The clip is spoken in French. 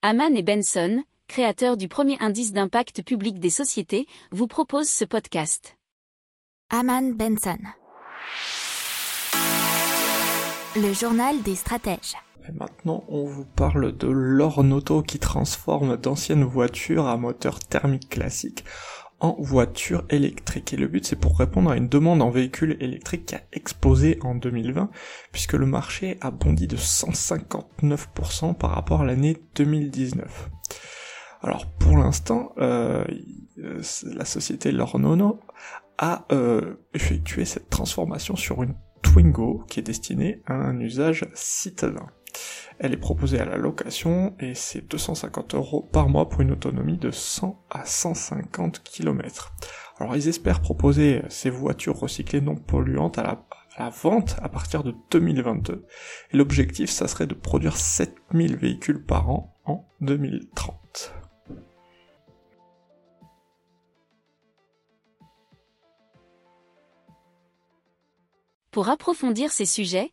Haman et Benson, créateurs du premier indice d'impact public des sociétés, vous proposent ce podcast. Haman Benson. Le journal des stratèges. Et maintenant, on vous parle de l'Ornoto qui transforme d'anciennes voitures à moteur thermique classique en voitures électriques. Et le but, c'est pour répondre à une demande en véhicules électriques qui a explosé en 2020, puisque le marché a bondi de 159% par rapport à l'année 2019. Alors pour l'instant, euh, la société Lornono a euh, effectué cette transformation sur une Twingo qui est destinée à un usage citadin. Elle est proposée à la location et c'est 250 euros par mois pour une autonomie de 100 à 150 km. Alors ils espèrent proposer ces voitures recyclées non polluantes à la, vente à partir de 2022. Et l'objectif, ça serait de produire 7000 véhicules par an en 2030. Pour approfondir ces sujets,